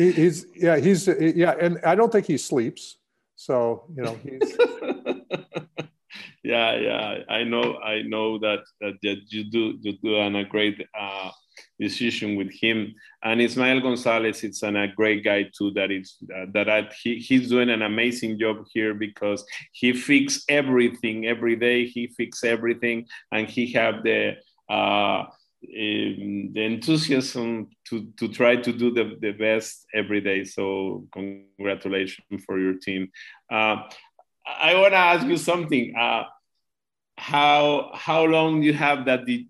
S2: he, he's yeah he's yeah and I don't think he sleeps. So you know he's.
S1: yeah, yeah, I know, I know that that, that you do you do a great uh, decision with him. And Ismael Gonzalez, it's an, a great guy too. That is uh, that I, he, he's doing an amazing job here because he fix everything every day. He fix everything, and he have the. Uh, um, the enthusiasm to, to try to do the, the best every day. So congratulations for your team. Uh, I want to ask you something. Uh, how how long you have that the,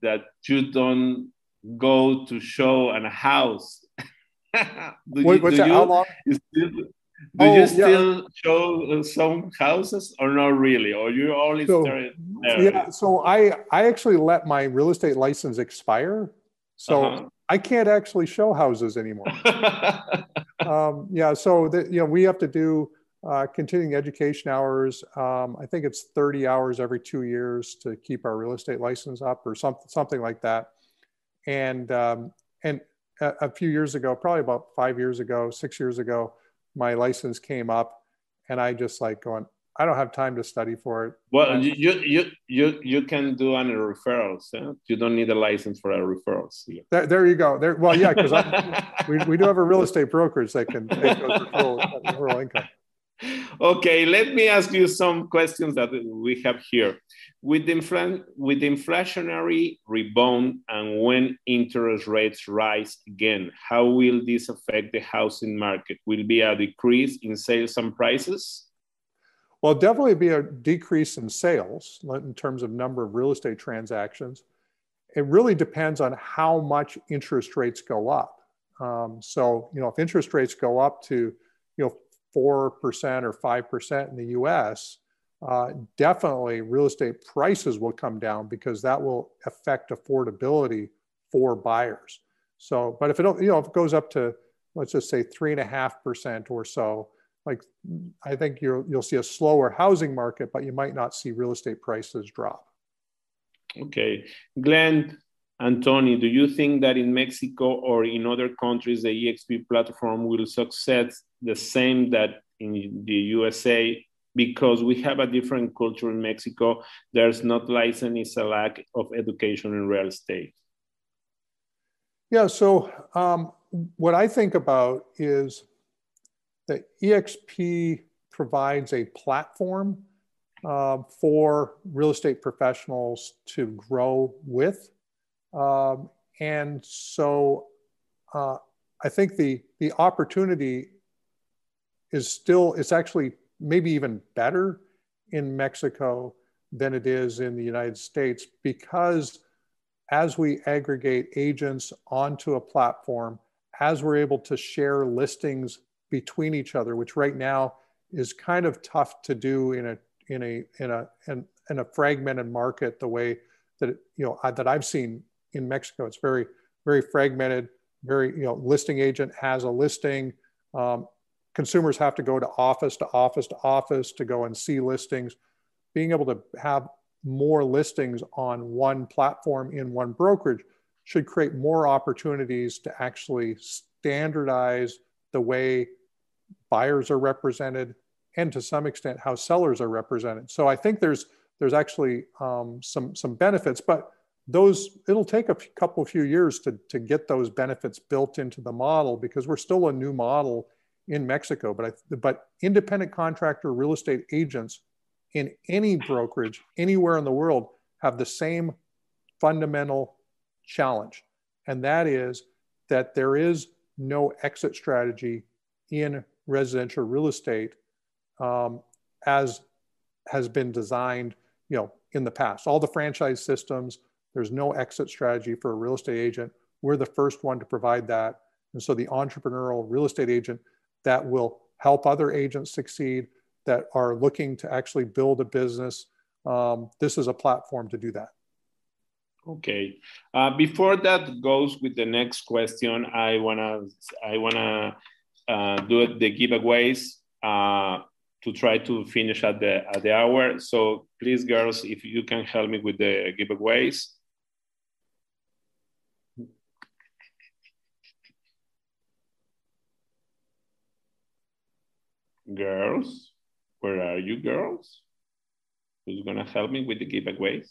S1: that you don't go to show an house?
S2: do Wait, you, what's that? You, how long?
S1: Still, do oh, you still yeah. show uh, some houses or not really? Or you only
S2: so? Yeah, so I I actually let my real estate license expire. So uh-huh. I can't actually show houses anymore. um, yeah, so the, you know we have to do uh, continuing education hours. Um, I think it's 30 hours every two years to keep our real estate license up, or something something like that. And um, and a, a, few years ago, probably about five years ago, six years ago, my license came up, and I just like going, I don't have time to study for it.
S1: Well, you you you you can do any referrals. Yeah? You don't need a license for a referrals.
S2: Yeah. There, there you go. There, well, yeah, because we, we do have a real estate brokerage that can take those referral, referral income
S1: okay, let me ask you some questions that we have here. With the, infl with the inflationary rebound and when interest rates rise again, how will this affect the housing market? Will be a decrease in sales and prices?
S2: Well, definitely be a decrease in sales in terms of number of real estate transactions. It really depends on how much interest rates go up. Um, so, you know, if interest rates go up to, you know, 4% or 5% in the US, uh, definitely real estate prices will come down because that will affect affordability for buyers. So, but if it don't you know if it goes up to let's just say three and a half percent or so, like I think you'll you'll see a slower housing market, but you might not see real estate prices drop.
S1: Okay, Glenn and Tony, do you think that in Mexico or in other countries the EXP platform will succeed the same that in the USA because we have a different culture in Mexico. There's not license, it's a lack of education in real estate.
S2: Yeah, so um, what I think about is that EXP provides a platform uh, for real estate professionals to grow with. Um, and so uh, I think the, the opportunity is still, it's actually maybe even better in Mexico than it is in the United States because as we aggregate agents onto a platform, as we're able to share listings between each other, which right now is kind of tough to do in a in a in a in, in a fragmented market the way that you know that I've seen in Mexico. It's very very fragmented. Very you know listing agent has a listing. Um, consumers have to go to office to office to office to go and see listings. Being able to have more listings on one platform in one brokerage should create more opportunities to actually standardize the way buyers are represented and to some extent how sellers are represented. So I think there's there's actually um, some some benefits, but those it'll take a couple few years to to get those benefits built into the model because we're still a new model in Mexico, but I, but independent contractor real estate agents in any brokerage anywhere in the world have the same fundamental challenge, and that is that there is no exit strategy in residential real estate um, as has been designed, you know, in the past. All the franchise systems, there's no exit strategy for a real estate agent. We're the first one to provide that. And so the entrepreneurial real estate agent that will help other agents succeed that are looking to actually build a business. Um, this is a platform to do that.
S1: Okay. Uh, before that goes with the next question, I wanna I wanna uh, do the giveaways uh, to try to finish at the at the hour. So please, girls, if you can help me with the giveaways. Girls, where are you, girls? Who's gonna help me with the giveaways?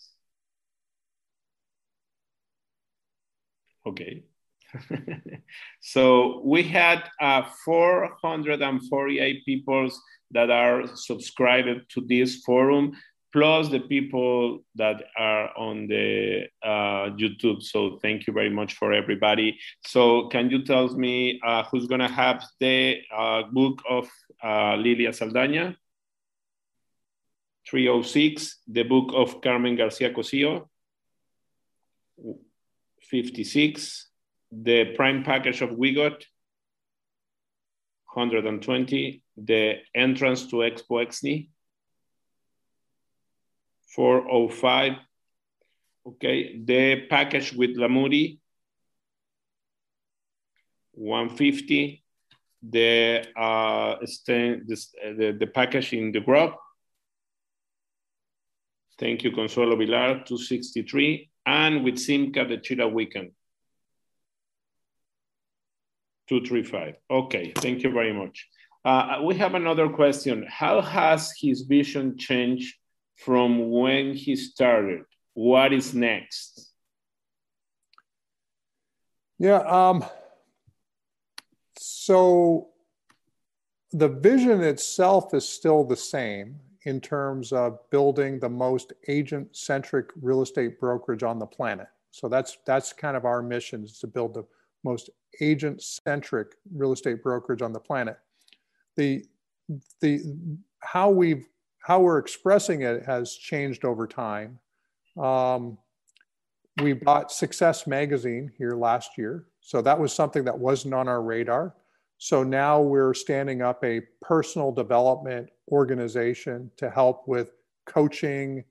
S1: Okay. so we had uh, 448 people that are subscribed to this forum, plus the people that are on the uh, YouTube. So thank you very much for everybody. So can you tell me uh, who's gonna have the uh, book of uh, Lilia Saldaña? 306, the book of Carmen Garcia Cosillo. 56. The prime package of WeGot, 120. The entrance to Expo Exni, 405. Okay, the package with Lamudi, 150. The, uh, the, the, the package in the group. Thank you, Consuelo Vilar, 263 and with Simca the Chila Weekend. 235. Okay, thank you very much. Uh, we have another question. How has his vision changed from when he started? What is next?
S2: Yeah, um, so the vision itself is still the same in terms of building the most agent centric real estate brokerage on the planet. So that's that's kind of our mission is to build the most agent centric real estate brokerage on the planet. The the how we've how we're expressing it has changed over time. Um, we bought Success Magazine here last year, so that was something that wasn't on our radar. So now we're standing up a personal development organization to help with coaching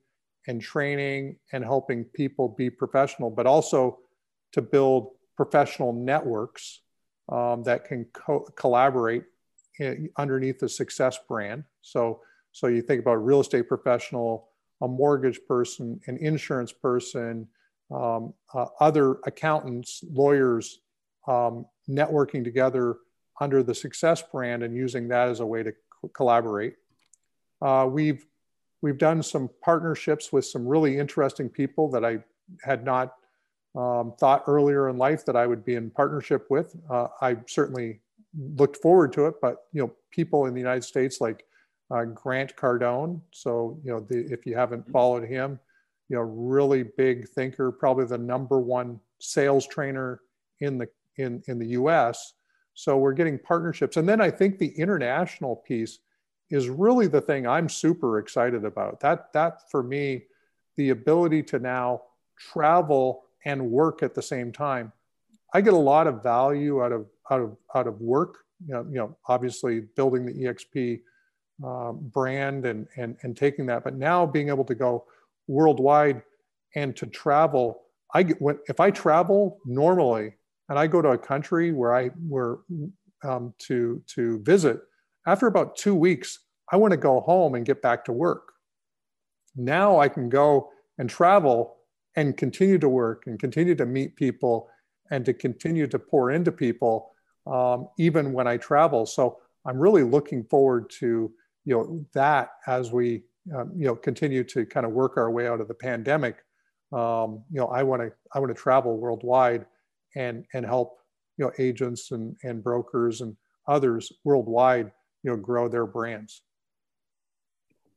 S2: and training and helping people be professional, but also to build professional networks um, that can co- collaborate in, underneath the success brand. So, so you think about a real estate professional, a mortgage person, an insurance person, um, uh, other accountants, lawyers, um, networking together under the success brand and using that as a way to co- collaborate. Uh, we've we've done some partnerships with some really interesting people that I had not um, thought earlier in life that I would be in partnership with. Uh, I certainly looked forward to it, but you know, people in the United States like uh, Grant Cardone. So you know, the, if you haven't followed him, you know, really big thinker, probably the number one sales trainer in the in in the U.S. So we're getting partnerships. And then I think the international piece is really the thing I'm super excited about. That that for me, the ability to now travel and work at the same time. I get a lot of value out of out of out of work. You know, you know obviously building the EXP uh, brand and and and taking that, but now being able to go worldwide and to travel. I get when if I travel normally and I go to a country where I were um, to to visit, after about two weeks, I want to go home and get back to work. Now I can go and travel and continue to work and continue to meet people and to continue to pour into people um, even when I travel. So I'm really looking forward to you know that as we um, you know continue to kind of work our way out of the pandemic. Um, you know, I want to I want to travel worldwide and and help you know agents and and brokers and others worldwide you know grow their brands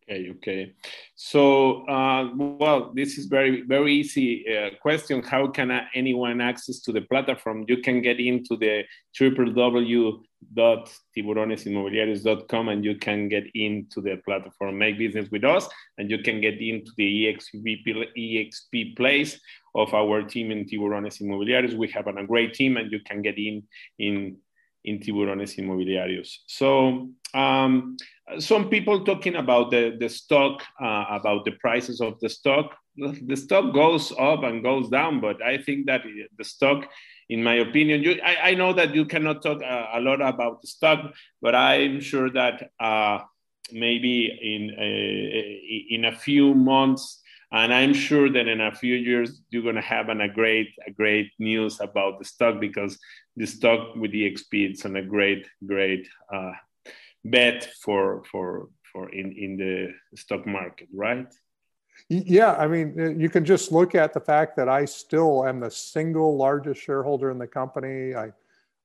S1: okay okay so uh, well this is very very easy uh, question how can anyone access to the platform you can get into the www.tiburonesinmobiliarios.com and you can get into the platform make business with us and you can get into the exp exp place of our team in Tiburones Inmobiliarios. We have a great team, and you can get in in in Tiburones Inmobiliarios. So um, some people talking about the, the stock, uh, about the prices of the stock. the stock goes up and goes down, but I think that the stock, in my opinion, you, I, I know that you cannot talk a, a, lot about the stock, but I'm sure that uh, maybe in a, in a few months, and I'm sure that in a few years you're going to have an, a great a great news about the stock because the stock with EXP it's on a great great uh, bet for for for in in the stock market, right?
S2: Yeah, I mean, uh, you can just look at the fact that I still am the single largest shareholder in the company. I,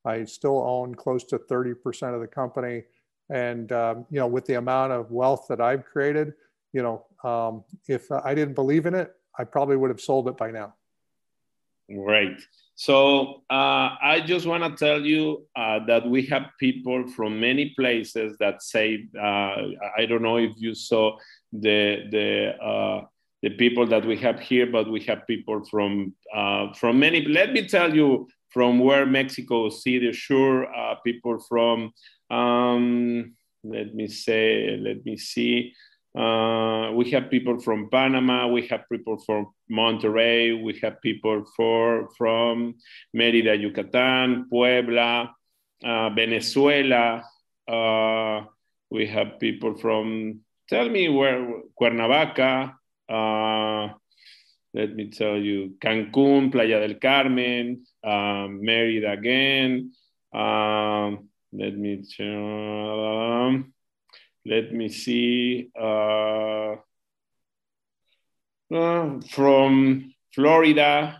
S2: I still own close to 30% of the company. And, um, you know, with the amount of wealth that I've created, you know, um, if I didn't believe in it, I probably would have sold it by now.
S1: Right. So uh, I just want to tell you uh, that we have people from many places that say, uh, I don't know if you saw the the uh, the people that we have here, but we have people from uh, from many. Let me tell you from where Mexico City, sure, uh, people from. Um, let me say, let me see. Uh, we have people from Panama. We have people from Monterrey. We have people for from Mérida, Yucatan, Puebla, uh, Venezuela. Uh, we have people from tell me where Cuernavaca, uh, let me tell you, Cancun, Playa del Carmen, um, Mérida again. Um, let me um, let me see. Uh, uh, from Florida,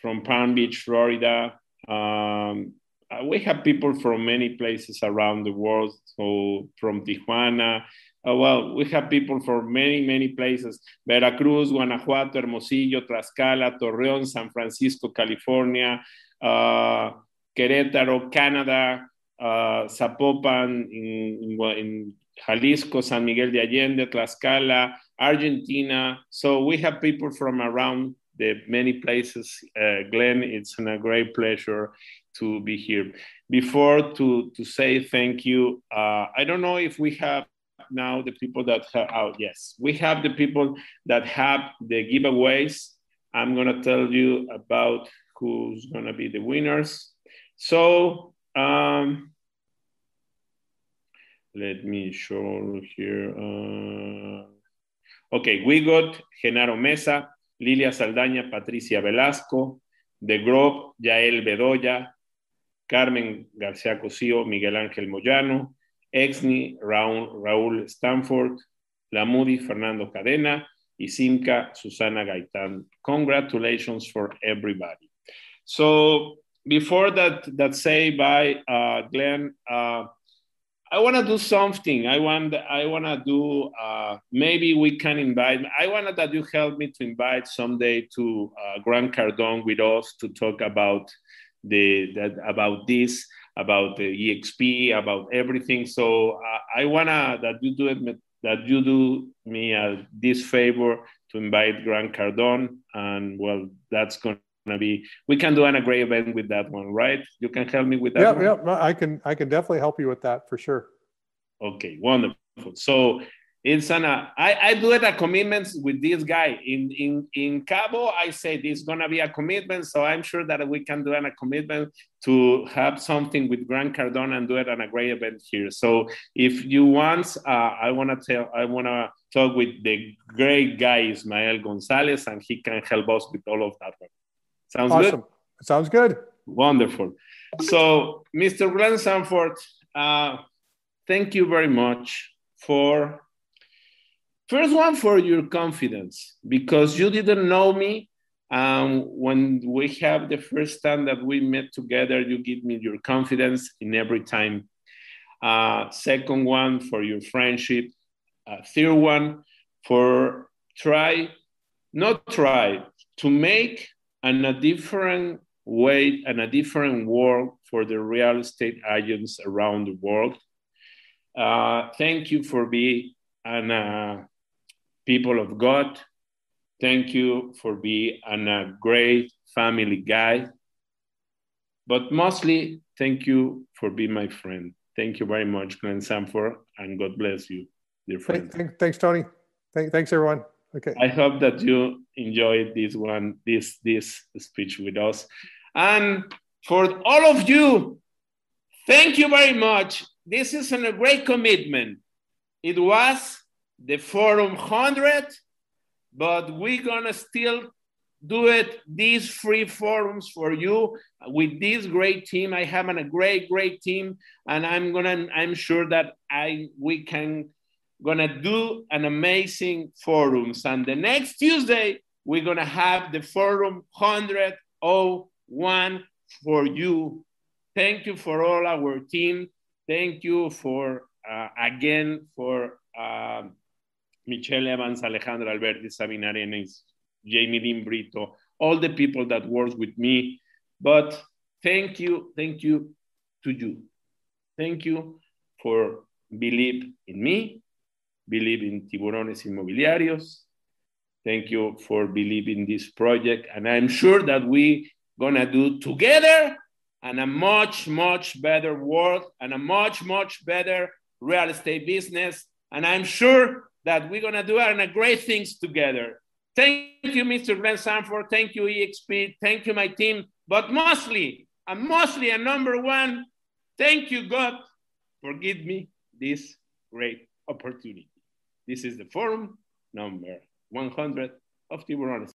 S1: from Palm Beach, Florida. Um, uh, we have people from many places around the world. So from Tijuana, uh, well, we have people from many, many places Veracruz, Guanajuato, Hermosillo, Tlaxcala, Torreón, San Francisco, California, uh, Querétaro, Canada, uh, Zapopan, in, in, Jalisco, San Miguel de Allende, Tlaxcala, Argentina. So we have people from around the many places. Uh, Glenn, it's a great pleasure to be here. Before to, to say thank you, uh, I don't know if we have now the people that have, oh, yes, we have the people that have the giveaways. I'm going to tell you about who's going to be the winners. So, um, let me show here. Uh, okay, we got Genaro Mesa, Lilia Saldaña, Patricia Velasco, De Grob, Yael Bedoya, Carmen García Cosío, Miguel Ángel Moyano, Exni, Raúl, Raúl Stanford, Lamudi, Fernando Cadena, y Simca, Susana Gaitán. Congratulations for everybody. So before that, that say bye, uh, Glenn, uh, I want to do something. I want, I want to do, uh, maybe we can invite, I want that you help me to invite someday to uh, Grant Cardone with us to talk about the, that, about this about the exp about everything so uh, i wanna that you do it that you do me uh, this favor to invite grant cardone and well that's gonna be we can do an, a great event with that one right you can help me with that
S2: yeah
S1: one?
S2: yeah i can i can definitely help you with that for sure
S1: okay wonderful so it's an uh, I, I do it a commitment with this guy in in in Cabo. I say this is gonna be a commitment, so I'm sure that we can do an, a commitment to have something with Grant Cardone and do it on a great event here. So if you want, uh, I wanna tell, I wanna talk with the great guy Ismael Gonzalez, and he can help us with all of that. Sounds awesome.
S2: good. Sounds good.
S1: Wonderful. So, Mr. Glenn Sanford, uh, thank you very much for First one for your confidence, because you didn't know me. Um, when we have the first time that we met together, you give me your confidence in every time. Uh, second one for your friendship. Uh, third one for try, not try, to make an, a different way and a different world for the real estate agents around the world. Uh, thank you for being an uh, people of God, thank you for being a great family guy. But mostly, thank you for being my friend. Thank you very much, Glenn Sanford, and God bless you, dear friend.
S2: Thanks, thanks Tony. Thanks, everyone. Okay.
S1: I hope that you enjoyed this one, this this speech with us. And for all of you, thank you very much. This is a great commitment. It was the Forum 100, but we're gonna still do it these free forums for you with this great team. I have a great, great team, and I'm gonna. I'm sure that I we can gonna do an amazing forums. And the next Tuesday we're gonna have the forum 101 for you. Thank you for all our team. Thank you for uh, again for uh, Michelle Evans, Alejandra Alberti, Sabina Arenas, Jamie Lynn Brito, all the people that work with me. But thank you, thank you to you. Thank you for believe in me, believe in Tiburones Inmobiliarios. Thank you for believing this project. And I'm sure that we're gonna do together and a much, much better world and a much, much better real estate business. And I'm sure that we're gonna do a great things together. Thank you, Mr. Glenn Sanford. Thank you, EXP. Thank you, my team. But mostly, and mostly, and number one, thank you, God, for giving me this great opportunity. This is the forum number 100 of Tiburones